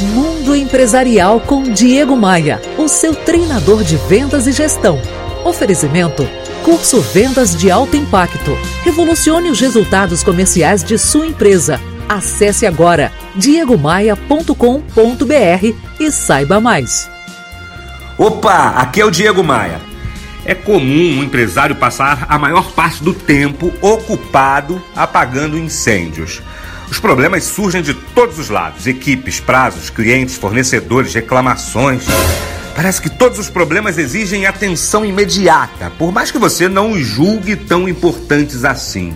Mundo Empresarial com Diego Maia, o seu treinador de vendas e gestão. Oferecimento: Curso Vendas de Alto Impacto. Revolucione os resultados comerciais de sua empresa. Acesse agora diegomaia.com.br e saiba mais. Opa, aqui é o Diego Maia. É comum um empresário passar a maior parte do tempo ocupado apagando incêndios. Os problemas surgem de todos os lados: equipes, prazos, clientes, fornecedores, reclamações. Parece que todos os problemas exigem atenção imediata, por mais que você não os julgue tão importantes assim.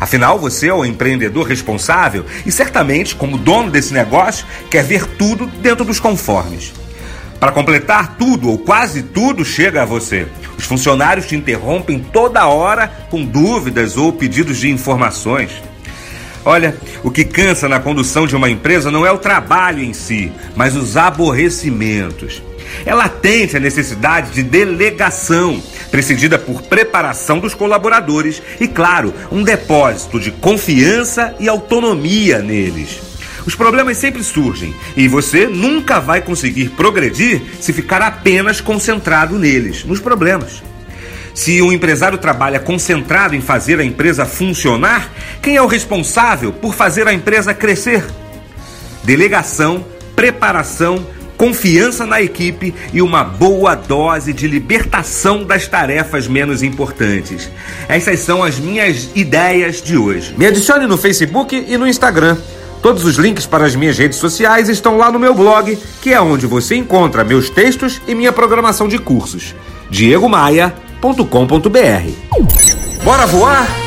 Afinal, você é o empreendedor responsável e certamente, como dono desse negócio, quer ver tudo dentro dos conformes. Para completar, tudo ou quase tudo chega a você. Os funcionários te interrompem toda hora com dúvidas ou pedidos de informações. Olha, o que cansa na condução de uma empresa não é o trabalho em si, mas os aborrecimentos. É latente a necessidade de delegação, precedida por preparação dos colaboradores e, claro, um depósito de confiança e autonomia neles. Os problemas sempre surgem e você nunca vai conseguir progredir se ficar apenas concentrado neles, nos problemas. Se o empresário trabalha concentrado em fazer a empresa funcionar, quem é o responsável por fazer a empresa crescer? Delegação, preparação, confiança na equipe e uma boa dose de libertação das tarefas menos importantes. Essas são as minhas ideias de hoje. Me adicione no Facebook e no Instagram. Todos os links para as minhas redes sociais estão lá no meu blog, que é onde você encontra meus textos e minha programação de cursos. diegomaia.com.br. Bora voar?